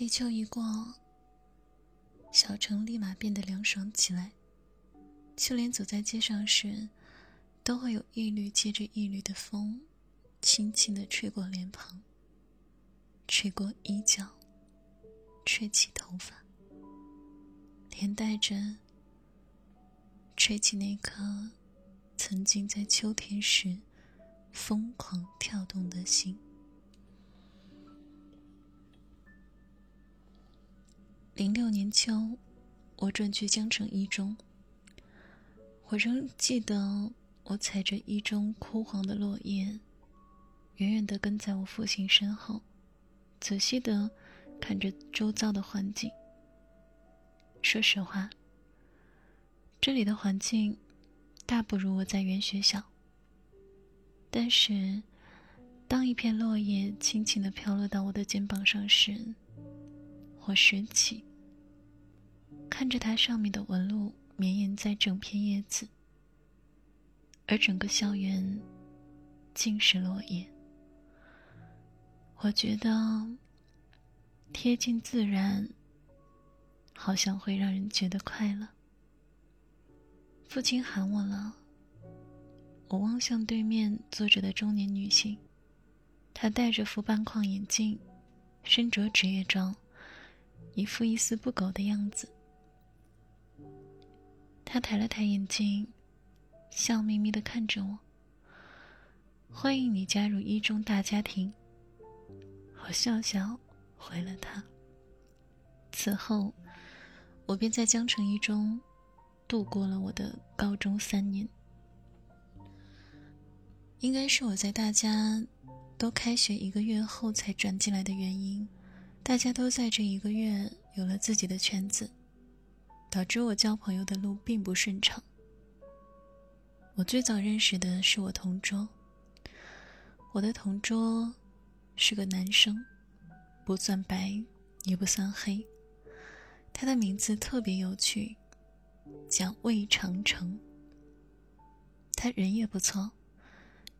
立秋一过，小城立马变得凉爽起来，就连走在街上时，都会有一缕接着一缕的风，轻轻的吹过脸庞，吹过衣角，吹起头发，连带着吹起那颗曾经在秋天时疯狂跳动的心。零六年秋，我转去江城一中。我仍记得，我踩着一中枯黄的落叶，远远的跟在我父亲身后，仔细的看着周遭的环境。说实话，这里的环境大不如我在原学校。但是，当一片落叶轻轻的飘落到我的肩膀上时，我拾起。看着它上面的纹路绵延在整片叶子，而整个校园尽是落叶。我觉得贴近自然，好像会让人觉得快乐。父亲喊我了，我望向对面坐着的中年女性，她戴着副半框眼镜，身着职业装，一副一丝不苟的样子。他抬了抬眼睛，笑眯眯的看着我。欢迎你加入一中大家庭。我笑笑回了他。此后，我便在江城一中度过了我的高中三年。应该是我在大家都开学一个月后才转进来的原因，大家都在这一个月有了自己的圈子。导致我交朋友的路并不顺畅。我最早认识的是我同桌。我的同桌是个男生，不算白，也不算黑。他的名字特别有趣，叫魏长城。他人也不错，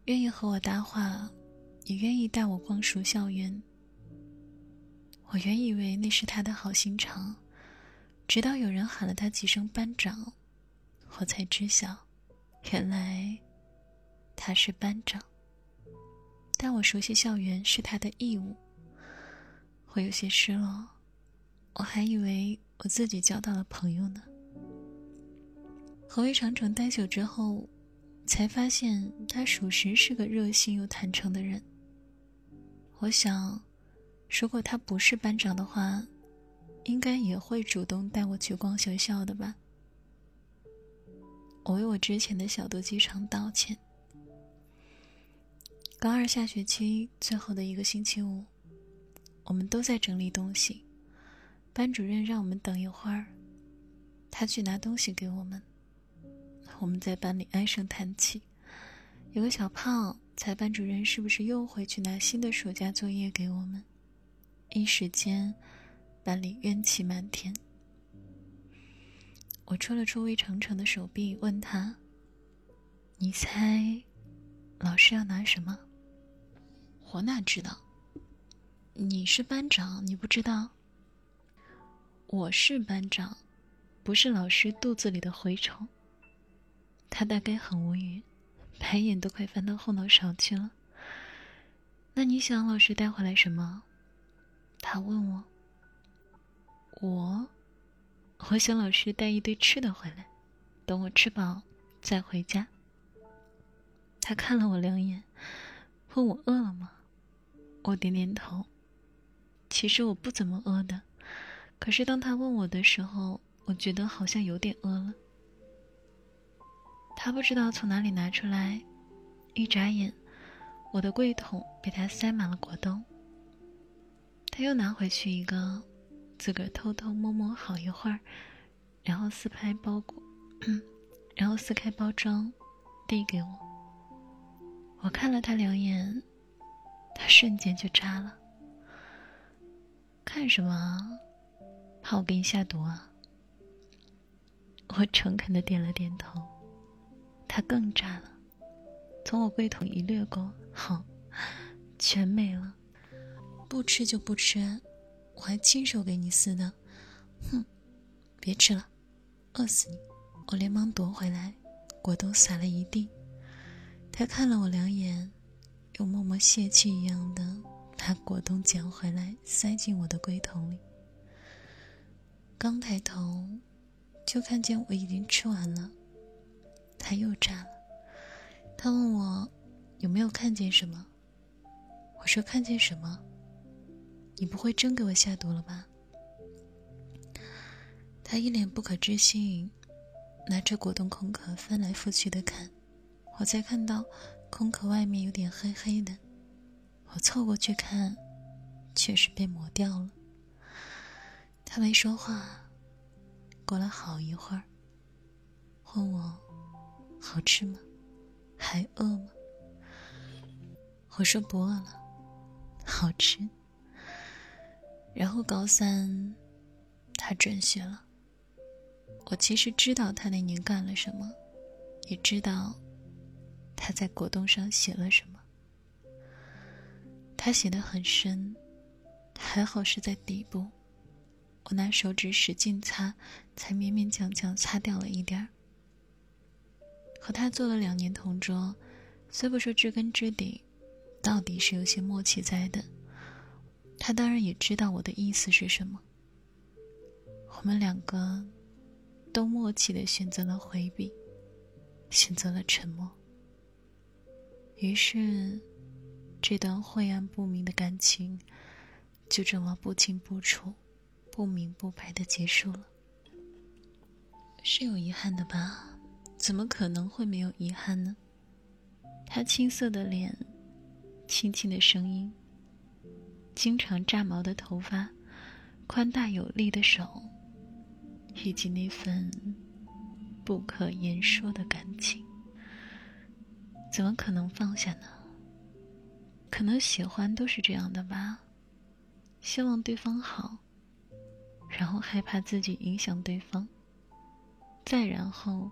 愿意和我搭话，也愿意带我逛熟校园。我原以为那是他的好心肠。直到有人喊了他几声班长，我才知晓，原来他是班长。但我熟悉校园是他的义务，我有些失落，我还以为我自己交到了朋友呢。和魏长城待久之后，才发现他属实是个热心又坦诚的人。我想，如果他不是班长的话。应该也会主动带我去逛学校的吧。我为我之前的小肚鸡肠道歉。高二下学期最后的一个星期五，我们都在整理东西，班主任让我们等一会儿，他去拿东西给我们。我们在班里唉声叹气，有个小胖猜班主任是不是又会去拿新的暑假作业给我们，一时间。班里怨气满天。我戳了戳魏长城的手臂，问他：“你猜，老师要拿什么？”我哪知道？你是班长，你不知道？我是班长，不是老师肚子里的蛔虫。他大概很无语，白眼都快翻到后脑勺去了。那你想老师带回来什么？他问我。我，我想老师带一堆吃的回来，等我吃饱再回家。他看了我两眼，问我饿了吗？我点点头。其实我不怎么饿的，可是当他问我的时候，我觉得好像有点饿了。他不知道从哪里拿出来，一眨眼，我的柜桶被他塞满了果冻。他又拿回去一个。自个儿偷偷摸摸好一会儿，然后撕开包裹，然后撕开包装，递给我。我看了他两眼，他瞬间就炸了。看什么？怕我给你下毒啊？我诚恳的点了点头。他更炸了，从我柜桶一掠过，好，全没了。不吃就不吃。我还亲手给你撕的。哼，别吃了，饿死你！我连忙夺回来，果冻撒了一地。他看了我两眼，又默默泄气一样的把果冻捡回来，塞进我的龟桶里。刚抬头，就看见我已经吃完了。他又炸了，他问我有没有看见什么。我说看见什么？你不会真给我下毒了吧？他一脸不可置信，拿着果冻空壳翻来覆去的看。我才看到空壳外面有点黑黑的，我凑过去看，却是被磨掉了。他没说话，过了好一会儿，问我好吃吗？还饿吗？我说不饿了，好吃。然后高三，他转学了。我其实知道他那年干了什么，也知道。他在果冻上写了什么？他写的很深，还好是在底部。我拿手指使劲擦，才勉勉强强擦掉了一点儿。和他做了两年同桌，虽不说知根知底，到底是有些默契在的。他当然也知道我的意思是什么。我们两个都默契的选择了回避，选择了沉默。于是，这段晦暗不明的感情就这么不清不楚、不明不白的结束了。是有遗憾的吧？怎么可能会没有遗憾呢？他青涩的脸，轻轻的声音，经常炸毛的头发，宽大有力的手，以及那份不可言说的感情。怎么可能放下呢？可能喜欢都是这样的吧，希望对方好，然后害怕自己影响对方，再然后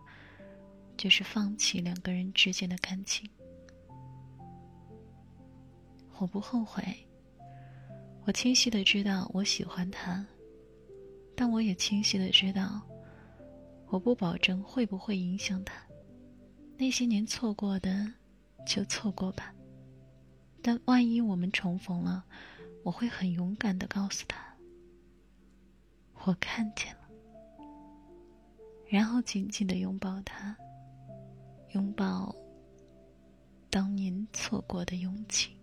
就是放弃两个人之间的感情。我不后悔，我清晰的知道我喜欢他，但我也清晰的知道，我不保证会不会影响他。那些年错过的，就错过吧。但万一我们重逢了，我会很勇敢的告诉他：“我看见了。”然后紧紧的拥抱他，拥抱当年错过的勇气。